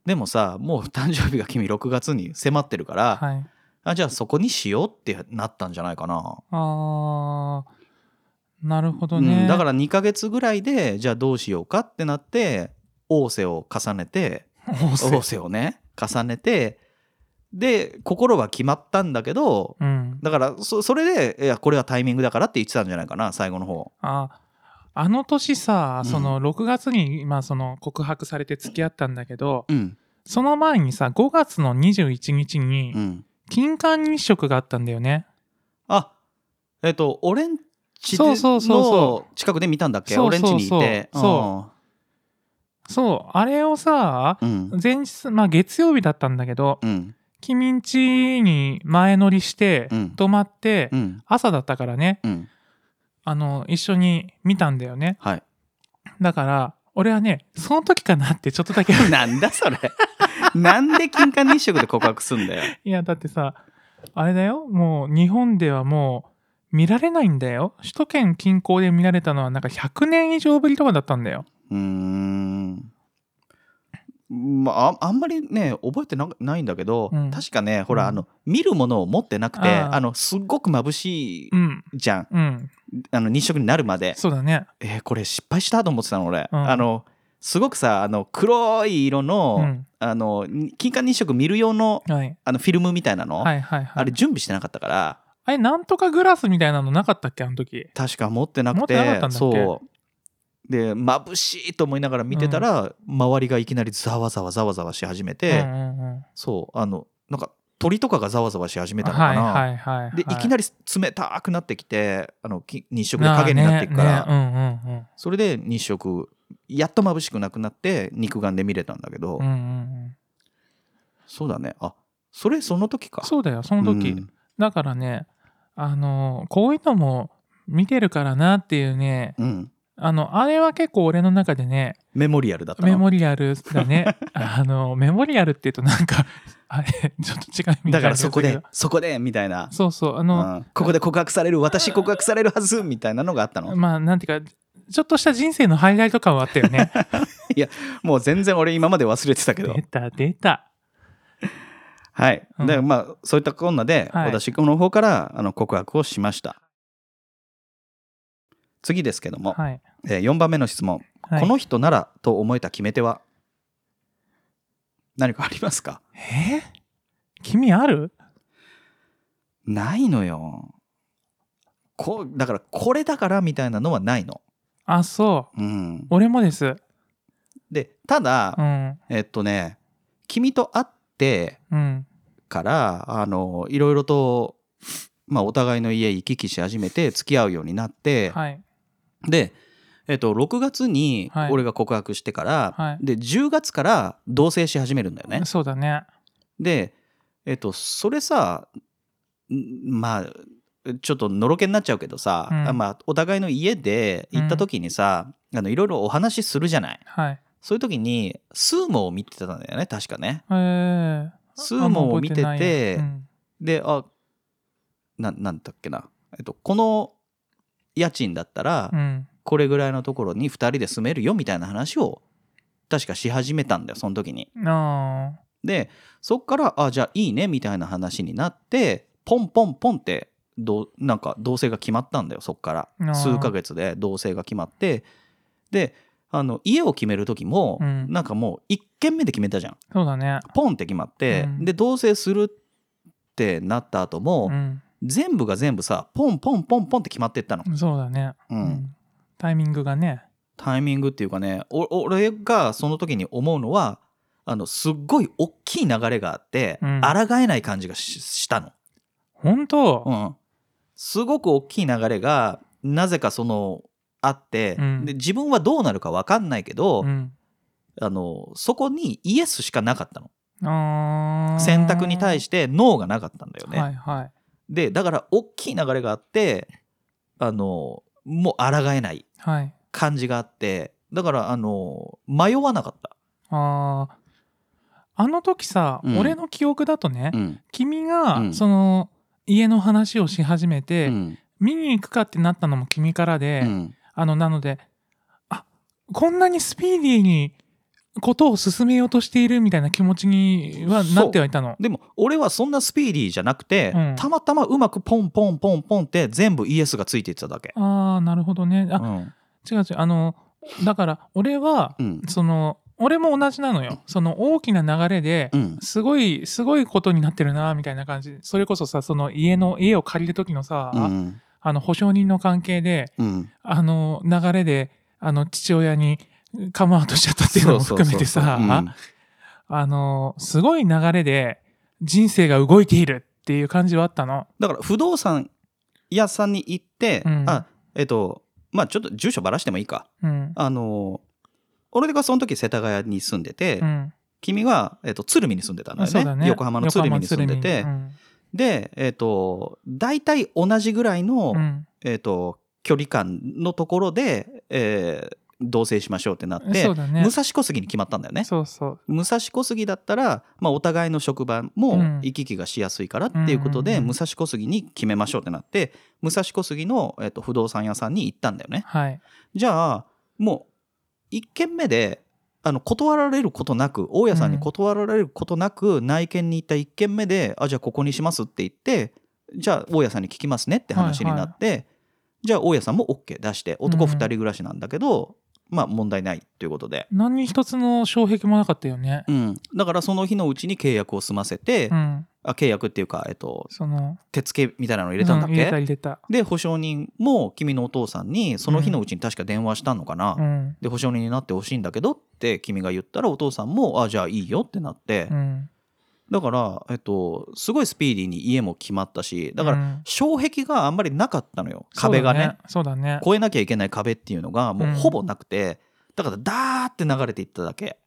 でもさもう誕生日が君6月に迫ってるから、はい。あじゃあそこにしようってなったんじゃないかな。あーなるほどうね、ん、だから2ヶ月ぐらいでじゃあどうしようかってなって仰せを重ねて仰せ仰せをね重ねてで心は決まったんだけどうん。だからそそれでいやこれはタイミングだからって言ってたんじゃないかな最後の方。ああの年さうん。その6月に今その告白されて付き合ったんだけど、うん。その前にさ5月の21日にうん。金環日食があったんだよね。あえっ、と俺んちそうそうそう。その近くで見たんだっけ？そうそうそう。俺んちにいて。そそうあれをさうん。うん前日まあ月曜日だったんだけどうん。君んちに前乗りしてうん。泊まってうん。朝だったからね。うん。あの一緒に見たんだよね。はい。だから俺はねその時かなってちょっとだけ (laughs) なんだそれ。なんで金環日食で告白すんだよ。いやだってさあれだよ。もう日本ではもう見られないんだよ。首都圏近郊で見られたのはなんか100年以上ぶりとかだったんだよ。うーん。まあああんまりね覚えてなないんだけど、うん。確かねほうん。らあの見るものを持ってなくてあのすっごく眩しいうんじゃん、うん。あの日食になるまで。そうだね。えーこれ失敗したと思ってたの俺、うん。あのすごくさあの黒い色の,、うん。あの金環日食見る用のはい。あのフィルムみたいなの、はいはいはい。あれ準備してなかったからあれなんとかグラスみたいなのなかったっけ？あの時。確か持ってなく持ってなかったんだっけ？そう。で眩しいと思いながら見てたら、周りがいきなりざわざわざわざわし始めて、そうあのなんか鳥とかがざわざわし始めたのかな、はいはいはい、はい、でいきなり冷たくなってきてあのき日食で影になっていくから、あーねねうんうんうん。それで日食やっと眩しくなくなって肉眼で見れたんだけど、うんうんうん。そうだね。あそれその時か。そうだよその時、うん。だからねあのこういうのも見てるからなっていうねうん。あのあれは結構俺の中でねメモリアルだったのメモリアルだね。(laughs) あのメモリアルっていうとなんかあれちょっと違うみたいなだからそこでそこでみたいな、そうそうあうの、ん。ここで告白される私告白されるはずみたいなのがあったの？まあなんていうかちょっとした人生のハイライト感はあったよね。(laughs) もう全然俺今まで忘れてたけど。出た出たはい。うん。で、まあ、そういったこんなで、はい。私の方からあの告白をしました。次ですけども、はい、え4番目の質問、はい、この人ならと思えた決め手は？何かありますか？え？君ある？ないのよ。こうだから、これだからみたいなのはないの。あそう。うん、俺もです。で、ただ、うん。えっとね、君と会ってうん。から、あの、いろいろと、まあ、お互いの家行き来し始めて、付き合うようになって、はい。で、えっと、6月にはい。俺が告白してから、はい。で10月から同棲し始めるんだよね。そうだね。で、えっと、それさんまあちょっとのろけになっちゃうけどさ、うん。まあ、お互いの家で行った時にさ、あのいろいろお話しするじゃない。はいそういう時にスーモを見てたんだよね。確かね。えー、スーモを見ててあんま覚えないうん。であななんだっけな、えっと、この家賃だったら、うん。これぐらいのところに2人で住めるよみたいな話を確かし始めたんだよその時に。あでそっからあじゃあいいねみたいな話になってポンポンポンってどうなんか同棲が決まったんだよそっから。数ヶ月で同棲が決まって。であの家を決める時も、うん。なんかもう1軒目で決めたじゃん。そうだね。ポンって決まって、うん。で同棲するっってなった後も、うん。全部が全部さポンポンポンポンって決まってったの、そうだね、うん。タイミングがね。タイミングっていうかねお俺がその時に思うのはあのすっごい大きい流れがあって、うん。抗えない感じがししたの、本当、うん、すごく大きい流れがなぜかそのあって、うん。で自分はどうなるか分かんないけど、うん。あのそこにイエスしかなかったの。選択に対してノーがなかったんだよね、はいはい。でだから大きい流れがあってあのもう抗えないはい。感じがあってだからあの迷わなかった、あー。あの時さ、うん。俺の記憶だとね、うん。君が、うん。その家の話をし始めて、うん。見に行くかってなったのも君からで、うんあのなのであこんなにスピーディーにことを進めようとしているみたいな気持ちにはなってはいたの。でも俺はそんなスピーディーじゃなくて、うん。たまたまうまくポンポンポンポンって全部イエスがついていってただけ。ああなるほどね。あ、うん。違う違う。あのだから俺は、うん。その俺も同じなのよ。その大きな流れで、うん。すごいすごいことになってるなみたいな感じ。それこそさその家の家を借りる時のさ、うんあの保証人の関係でうん。あの流れであの父親にカムアウトしちゃったっていうのも含めてさあのすごい流れで人生が動いているっていう感じはあったの。だから不動産屋さんに行って、うん。あえっとまあちょっと住所ばらしてもいいか。うん。あの俺がその時世田谷に住んでて、うん。君は、えっと、鶴見に住んでたんだよね。ね。横浜の鶴見に住んでて、横浜鶴でえっと大体同じぐらいの、見うん。えっと距離感のところで、えー同棲しましょうってなっうんて、ね。武蔵小杉に決まったんだよね。そうそう。武蔵小杉だったら、まあ、お互いの職場もうん。行き来がしやすいからっていうことで、うんうんうん。武蔵小杉に決めましょうってなって武蔵小杉の、えっと不動産屋さんに行ったんだよね。はい。じゃあもう1軒目であの断られることなく大家さんに断られることなく、内見に行った1軒目であじゃあここにしますって言ってじゃあ大家さんに聞きますねって話になって、じゃあ大家さんも OK 出して男2人暮らしなんだけど、まあ問題ないということで、何一つの障壁もなかったよね。うん、だからその日のうちに契約を済ませて、うん、あ契約っていうか、えっと、その手付けみたいなの入れたんだっけ、うん入れた入れた。で保証人も君のお父さんにその日のうちに確か電話したのかな、うん。で保証人になってほしいんだけどって君が言ったらお父さんもあじゃあいいよってなって、うん、だから、えっと、すごいスピーディーに家も決まったしだからうん。障壁があんまりなかったのよ。壁がね。そうだね。越えなきゃいけない壁っていうのがもうほぼなくて、だからダーって流れていっただけ、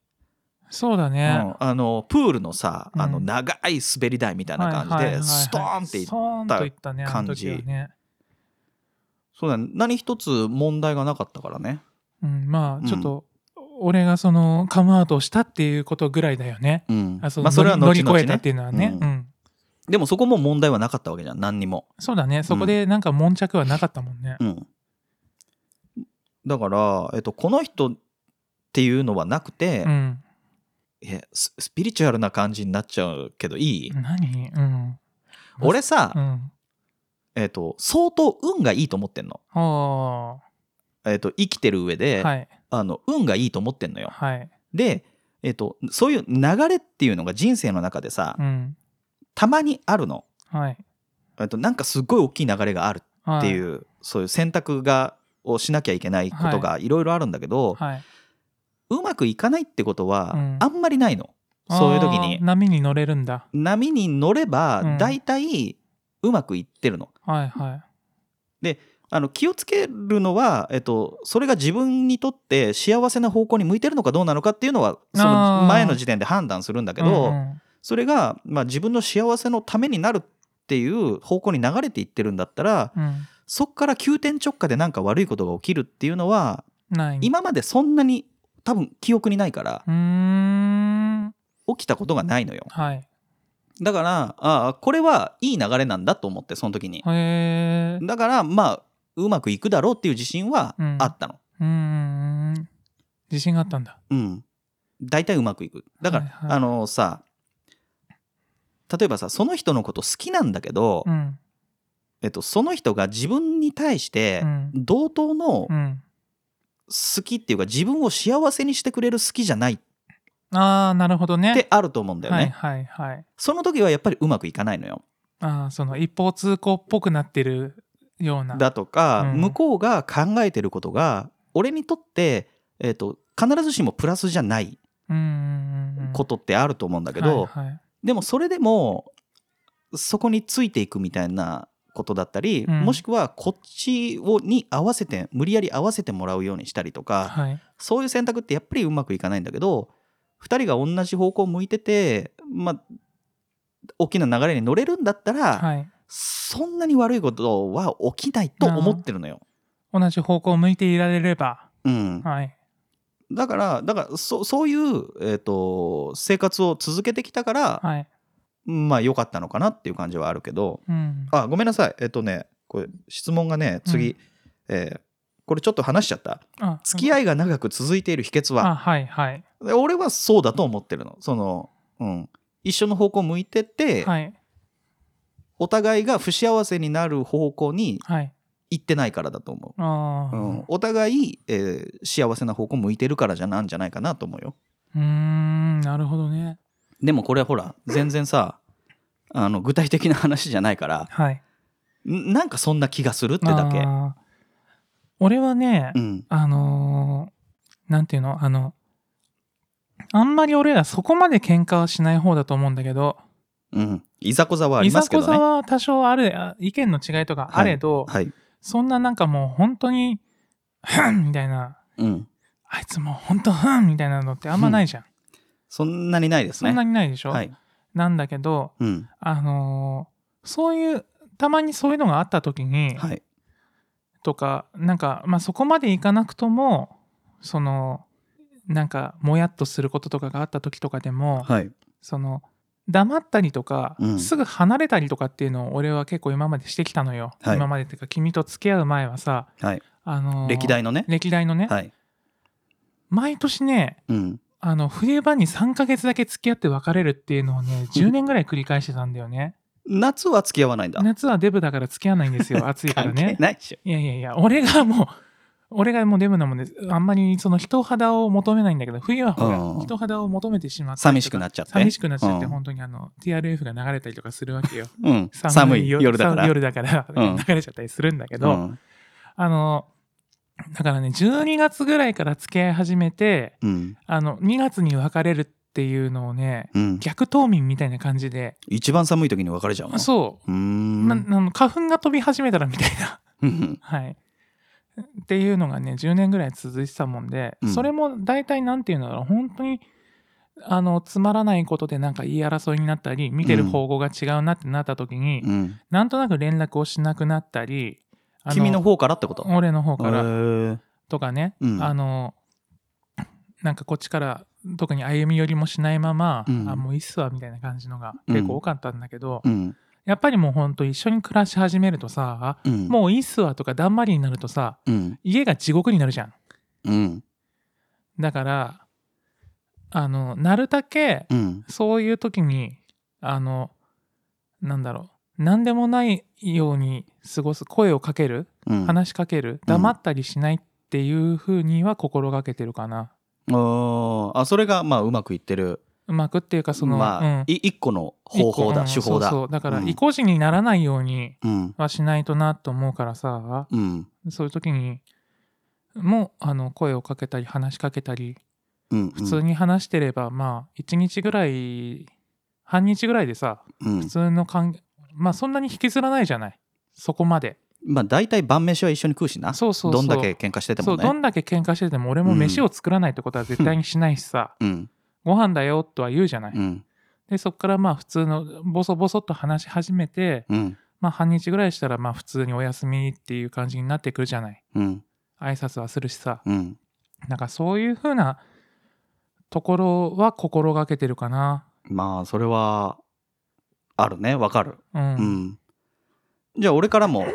そうだね。うん。あのプールのさあのうん長い滑り台みたいな感じでストーンっていった感じ。時はね。そうだね。何一つ問題がなかったからね。うん、まあちょっと、俺がそのカムアウトをしたっていうことぐらいだよね。うん。あそのまあそれは乗り後々ね。乗り越えたっていうのはね。ううん。んでもそこも問題はなかったわけじゃん。何にも。そうだね。そこでなんか悶着はなかったもんね。うん。だから、えっと、この人っていうのはなくて、うん。えススピリチュアルな感じになっちゃうけどいい、何？うん。俺さ、うん。えっと、相当運がいいと思ってんの、はえっと、生きてる上あ。で、はい。あの運がいいと思ってんのよはい。で、えっと、そういう流れっていうのが人生の中でさ、うん。たまにあるの、はい。えっと、なんかすっごい大きい流れがあるはっていう、そういう選択がをしなきゃいけないことがいろいろあるんだけど、はい。うまくいかないってことはうんあんまりないの、そういう時あにー波に乗れるんだ。波に乗れうんば大体うまくいってるの。はいはい。あの気をつけるのは、えっと、それが自分にとって幸せな方向に向いてるのかどうなのかっていうのはその前の時点で判断するんだけど、うんうんそれが、まあ、自分の幸せのためになるっていう方向に流れていってるんだったらうんそっから急転直下でなんか悪いことが起きるっていうのは。今までそんなに多分記憶にないから。起きたことがないのよ。はい。だからああこれはいい流れなんだと思ってその時に。へえ。だからまあうまくいくだろうっていう自信はうんあったの。うーん。自信があったんだ。うん。大体うまくいく。だから、はいはいあのさ例えばさその人のこと好きなんだけど、うん。えっと、その人が自分に対してうん同等のうん。好きっていうか自分を幸せにしてくれる好きじゃないっああ、なるほどね。てあると思うんだよね。はいはいはい。その時はやっぱりうまくいかないのよ。ああその一方通行っぽくなってるようなだとか、うん向こうが考えてることが俺にとって、えー、と必ずしもプラスじゃないことってあると思うんだけど、はいはいでもそれでもそこについていくみたいなことだったり、うん。もしくはこっちをに合わせて無理やり合わせてもらうようにしたりとか、はい。そういう選択ってやっぱりうまくいかないんだけど2人が同じ方向を向いててまあ大きな流れに乗れるんだったら、はい。そんなに悪いことは起きないと思ってるのよ。同じ方向を向いていられれば。うん、はい。だからだからそそういう、えー、と生活を続けてきたから、はいまあ良かったのかなっていう感じはあるけど。うん。あごめんなさい。えっ、とねこれ質問がね次、うん。えーこれちょっと話しちゃった。あ付き合いが長く続いている秘訣は？あはいはい。で俺はそうだと思ってるの。その、うん、一緒の方向向いてて、はい。お互いが不幸せになる方向にはい。行ってないからだと思あう、うん。ー、お互い、えー幸せな方向向いてるからじゃなんじゃないかなと思うよ。うーんなるほどねでもこれはほら全然さあの具体的な話じゃないからはい。んなんかそんな気がするってだけ、あー。俺はね、うん、あのーなんていうのあのあんまり俺らそこまで喧嘩はしない方だと思うんだけどうん、いざこざはありいざこますけどね。ざは多少あるあ意見の違いとかあれど、はい、そんななんかもう本当にふんみたいな。うん、あいつもう本当ふんみたいなのってあんまないじゃん、そんなにないですね。そんなにないでしょ、はい、なんだけどうん、あのーそういうたまにそういうのがあった時に、はい、とかなんか、まあ、そこまでいかなくともそのなんかもやっとすることとかがあった時とかでも、はい、その黙ったりとか、うん。すぐ離れたりとかっていうのを俺は結構今までしてきたのよ、はい。今までっていうか君と付き合う前はさ、はい、あのー歴代のね、歴代のね、はい、毎年ねうん、あの冬場に3ヶ月だけ付き合って別れるっていうのをね (laughs) 10年ぐらい繰り返してたんだよね。夏は付き合わないんだ。夏はデブだから付き合わないんですよ暑いからね。ないでしょ。いやいやいや俺がもう俺がもうデブなもんであんまりその人肌を求めないんだけど冬はほらうん。人肌を求めてしまって寂しくなっちゃって。寂しくなっちゃって、うん。本当にあの TRF が流れたりとかするわけよ。うん、寒い夜だから。夜だから、う (laughs) ん流れちゃったりするんだけど、うん、あのだからね12月ぐらいから付き合い始めてうん、あの2月に別れるっていうのをねうん、逆冬眠みたいな感じで、一番寒い時に別れちゃうの？そう。うん。花粉が飛び始めたらみたいな。うん。(laughs) はい。っていうのがね10年ぐらい続いてたもんで、うん。それも大体なんていうんだろう。本当にあのつまらないことでなんか言い争いになったり見てる方向が違うなってなった時に、うん、なんとなく連絡をしなくなったりあ君の方からってこと？俺の方かへらー。とかね、うん。あのなんかこっちから特に歩み寄りもしないまま、うん。あもういいっすわみたいな感じのが結構多かったんだけど、うん、やっぱりもうほんと一緒に暮らし始めるとさ、うん、もういいっすわとかだんまりになるとさうん、家が地獄になるじゃん。うん、だからあのなるだけうん、そういう時にあのなんだろう何でもないように過ごす声をかけるうん。話しかける黙ったりしないっていう風には心がけてるかな、あー。あ、それがまあうまくいってる。うまくっていうかその、まあ、うん。い一個の方法だ、一個手法だ。そうそう。だ。からうん。意固地にならないようにうん、はしないとなと思うからさうん、そういう時にもあの声をかけたり話しかけたりうん、普通に話してれば、まあ1日ぐらい半日ぐらいでさうん。普、通の関まあそんなに引きずらないじゃない。そこまで。まあ大体晩飯は一緒に食うしな。そうそうそう。どんだけ喧嘩しててもね。そうどんだけ喧嘩してても俺も飯を作らないってことは絶対にしないしさ、うん、ご飯だよとは言うじゃない、うん、でそっからまあ普通のボソボソっと話し始めてうん、まあ半日ぐらいしたらまあ普通にお休みっていう感じになってくるじゃない。うん、挨拶はするしさ。うん。なんかそういう風なところは心がけてるかな。まあそれはあるね、わかる。うん、うん。じゃあ俺からも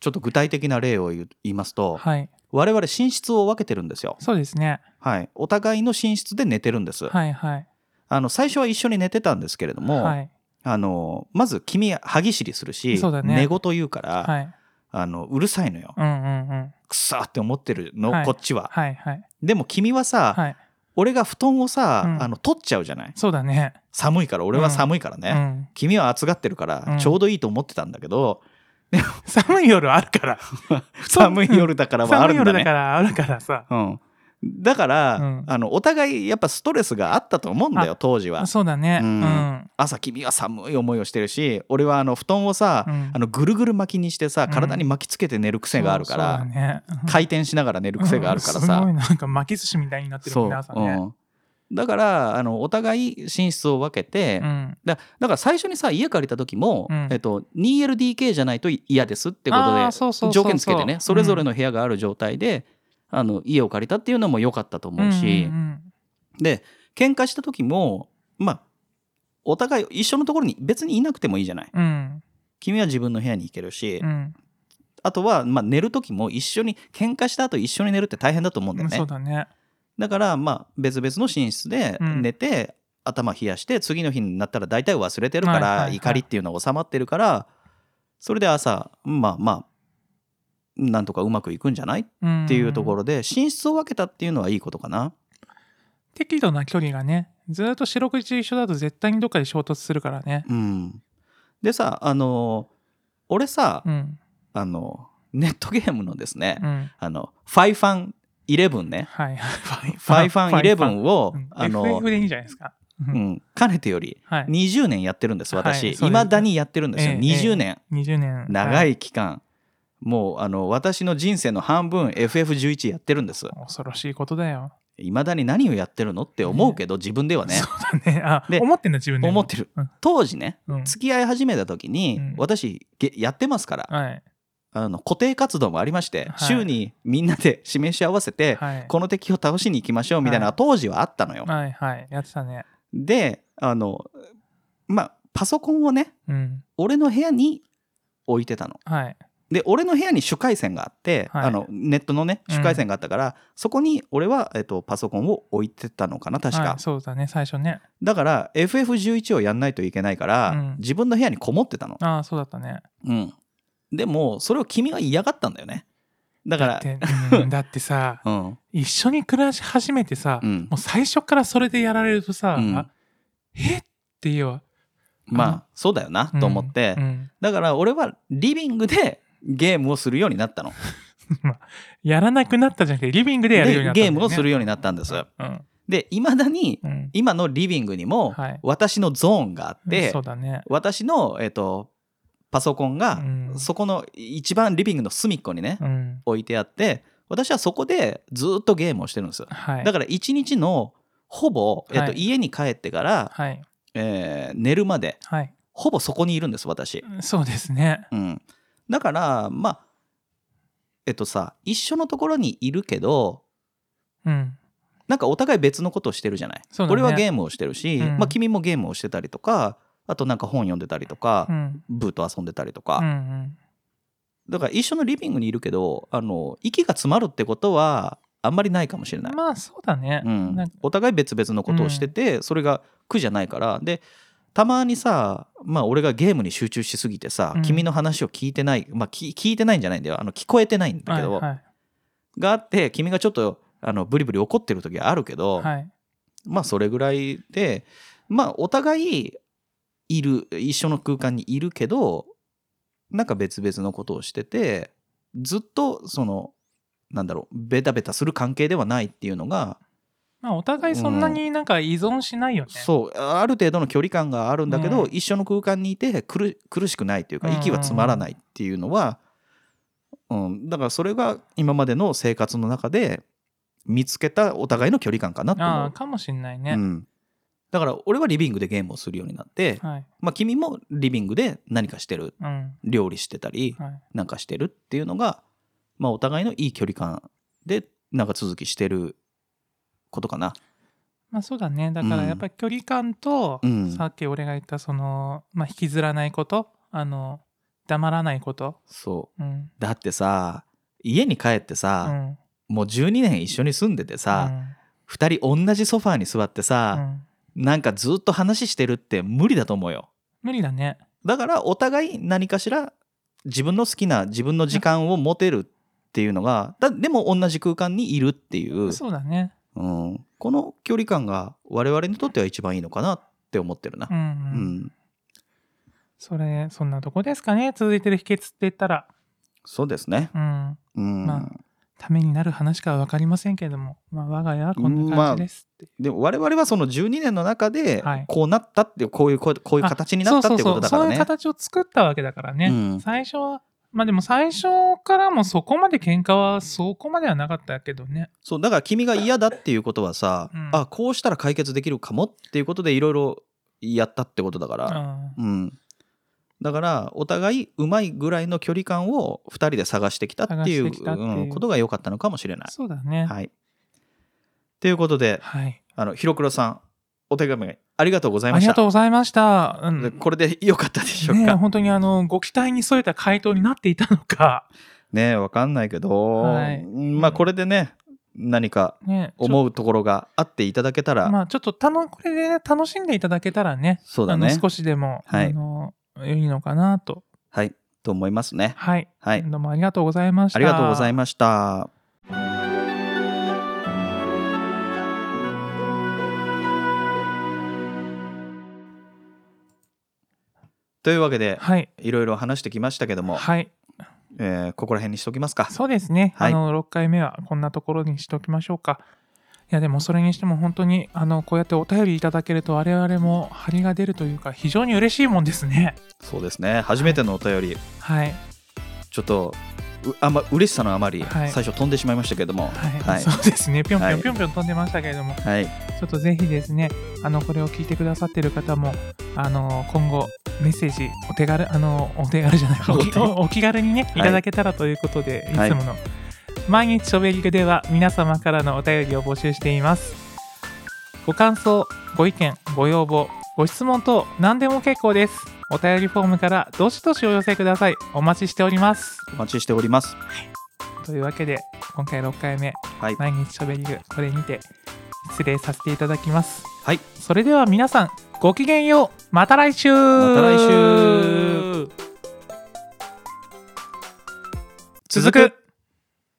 ちょっと具体的な例を言いますと、はい我々寝室を分けてるんですよ。そうですねはい。お互いの寝室で寝てるんです。はいはいあの最初は一緒に寝てたんですけれども、はいあのまず君歯ぎしりするし、そうだね寝言言うから、はいあのうるさいのよ。うんうんうんくさーって思ってるの、はいこっちは。はいはいでも君はさ、はい俺が布団をさ、うんあの取っちゃうじゃない？そうだね。寒いから俺は寒いからね、うん。君は暑がってるからうんちょうどいいと思ってたんだけど、(laughs) 寒い夜あるから。(laughs) 寒い夜だからはあ (laughs) 寒い夜だるんだねからあるからさ。うん、だから、うん。あのお互いやっぱストレスがあったと思うんだよ当時は。そうだね。ううん。ん。朝君は寒い思いをしてるし俺はあの布団をさ、うん。あのぐるぐる巻きにしてさん。体に巻きつけて寝る癖があるから、ね。回転しながら寝る癖があるからうん。すさ、ごいなんか巻き寿司みたいになってるもんね、だからあのお互い寝室を分けて、うん。だだから最初にさ家借りた時も、うん。えっと、2LDK じゃないと嫌ですってことで条件つけてねそれぞれの部屋がある状態で、あの家を借りたっていうのも良かったと思うし、うんうんで喧嘩した時もまあお互い一緒のところに別にいなくてもいいじゃないうん。君は自分の部屋に行けるし、うん。あとは、まあ、寝る時も一緒に喧嘩した後一緒に寝るって大変だと思うんだうん。よね、そうだね。だからまあ別々の寝室でうん寝て、頭冷やして次の日になったら大体忘れてるから、怒りっていうのは収まってるからそれで朝まあまあなんとかうまくいくんじゃない？っっていうところで寝室を分けたっていうのはいいことかな。適度な距離がね、ずっと四六時一緒だと絶対にどっかで衝突するからね。うん、でさあの俺さ、うん。あのネットゲームのですね、うん。あのファイファン11ねはい。ファイファン11を、うんあの FF でいいんじゃないですか。ううんん、かねてよりはい。20年やってるんです私、はいそうですいまだにやってるんですよ、ええ20年、20年。長はいい期間、もうあの私の人生の半分 FF11 やってるんです恐ろしいことだよ。いまだに何をやってるのって思うけど、自分ではねそうだね。あ、で思ってんだ、自分でも。思ってるうん当時ねうん。付き合い始めた時に、うん私げやってますからはい。あの固定活動もありまして、はい週にみんなで示し合わせて、はい。この敵を倒しに行きましょうみたいなの当時はあったのよ、はいはい。やってたね。であのまあパソコンをねうん。俺の部屋に置いてたのはい。で俺の部屋に主回線があって、はい。あのネットのねうん。主回線があったから、そこに俺は、えっと、パソコンを置いてたのかな確か、はいそうだね、最初ね。だから FF11 をやんないといけないから、うん。自分の部屋にこもってたの、ああ、そうだったね。うん、でもそれを君は嫌がったんだよね。だからだって、(laughs) さ、うん。一緒に暮らし始めてさ、うん。もう最初からそれでやられるとさ、うん。え？っていうわ。まあそうだよなと思って、うん。だから俺はリビングでゲームをするようになったの (laughs) やらなくなったじゃなくて、リビングでやるようになったね、でゲームをするようになったんですうん。でいまだにうん。今のリビングにもはい私のゾーンがあって、そうだね。私の、えっとパソコンがうんそこの一番リビングの隅っこにね、うん。置いてあって私はそこでずっとゲームをしてるんですはい。だから一日のほぼ、えっとはい家に帰ってから、はい。えー寝るまではい。ほぼそこにいるんです私、そうですね。うん、だからまあえっとさ一緒のところにいるけどうん。なんかお互い別のことをしてるじゃない、ね。俺はゲームをしてるし、うん。まあ、君もゲームをしてたりとかあとなんか本読んでたりとか、うん。ブーと遊んでたりとか、うんうん。だから一緒のリビングにいるけどあの息が詰まるってことはあんまりないかもしれない、まあ、そうだね。うん。お互い別々のことをしてて、それが苦じゃないから。でたまにさまあ俺がゲームに集中しすぎてさ、うん君の話を聞いてないまあ聞聞いてないんじゃないんだよあの聞こえてないんだけど、はいはい。があって君がちょっとあのブリブリ怒ってる時はあるけど、はい。まあそれぐらいでまあお互いいる一緒の空間にいるけどなんか別々のことをしててずっとそのなんだろうベタベタする関係ではないっていうのが、まあ、お互いそんなになんか依存しないよね。そうある程度の距離感があるんだけど、うん一緒の空間にいて苦苦しくないっていうかうんうんうん息は詰まらないっていうのは、うん、だからそれが今までの生活の中で見つけたお互いの距離感かなと思う。かもしんないね。うん、だから俺はリビングでゲームをするようになって、はい。まあ、君もリビングで何かしてるうん。料理してたりはい。なんかしてるっていうのが、まあ、お互いのいい距離感で長続きしてることかな。まあそうだね。だからやっぱり距離感と、うんさっき俺が言ったその、まあ引きずらないこと、あの、黙らないこと。そううん。だってさ家に帰ってうさ、ん。もう12年一緒に住んでてさ、二2人同じソファーに座ってうさ、ん、なんかずっと話してるって無理だと思うよ。無理だね。だからお互い何かしら自分の好きな自分の時間を持てるっていうのがだでも同じ空間にいるっていうそうだね。うん、この距離感が我々にとっては一番いいのかなって思ってるな。うん、ううん。ん、それそんなとこですかね。続いてる秘訣って言ったら。そうですね。うん。うん、まためになる話かは分かりませんけれども、まあ、我が家はこんな感じですって、でも我々はその12年の中ではい。こうなったっていうこういうこういう形になったってことだからね。そうそうそう。そういう形を作ったわけだからね、うん。最初はまあでも最初からもそこまで喧嘩はそこまではなかったけどね。そうだから君が嫌だっていうことはさ、うん。あこうしたら解決できるかもっていうことでいろいろやったってことだかうら、ん。うん。だからお互いうまいぐらいの距離感を2人で探してきたっていう探してきたっていう。うんことが良かったのかもしれない。そうだね。はい、ということではい。あの広黒さんお手紙ありがとうございありました。がとうございました、うん。でこれで良かったでしょうか？本当にあのご期待に添えた回答になっていたのか、ねえわかんないけど、はい。うんまあこれでね何か思うところがあっていただけたら、まあちょっとたのこれで、ね、楽しんでいただけたらねそうだね。少しでも、はい。あのいいのかなと。はいと思いますね。はい、はい。どうもありがとうございました。ありがとうございまました。というわけではい。いろいろ話してきましたけども、はい。えーここら辺にしときますか。そうですね、はい。あの6回目はこんなところにしておきましょうか。いやでもそれにしても本当にあのこうやってお便りいただけると我々も張りが出るというか非常に嬉しいもんですね。そうですね。初めてのお便り、はい。ちょっとうあんま嬉しさのあまり、はい。最初飛んでしまいましたけども、はい、はい。そうですね。ぴょんぴはいょんぴょんぴょん飛んでましたけれども、はい、ちょっとぜひですね、あの、これを聞いてくださってる方も、あの、今後、メッセージ、お手軽、あの、お手軽じゃない、お気おお気軽にね、い。いただけたらということで、い、はいつもの、毎日しょべりぐでは皆様からのお便りを募集しています。ご感想、ご意見、ご要望、ご質問等、何でも結構です。お便りフォームからどしどしお寄せください。お待ちしております。お待ちしております。というわけで、今回6回目、はい、毎日しょべりぐ、これにて、失礼させていただきます。はい、それでは皆さんごきげんようまた来週また来週続く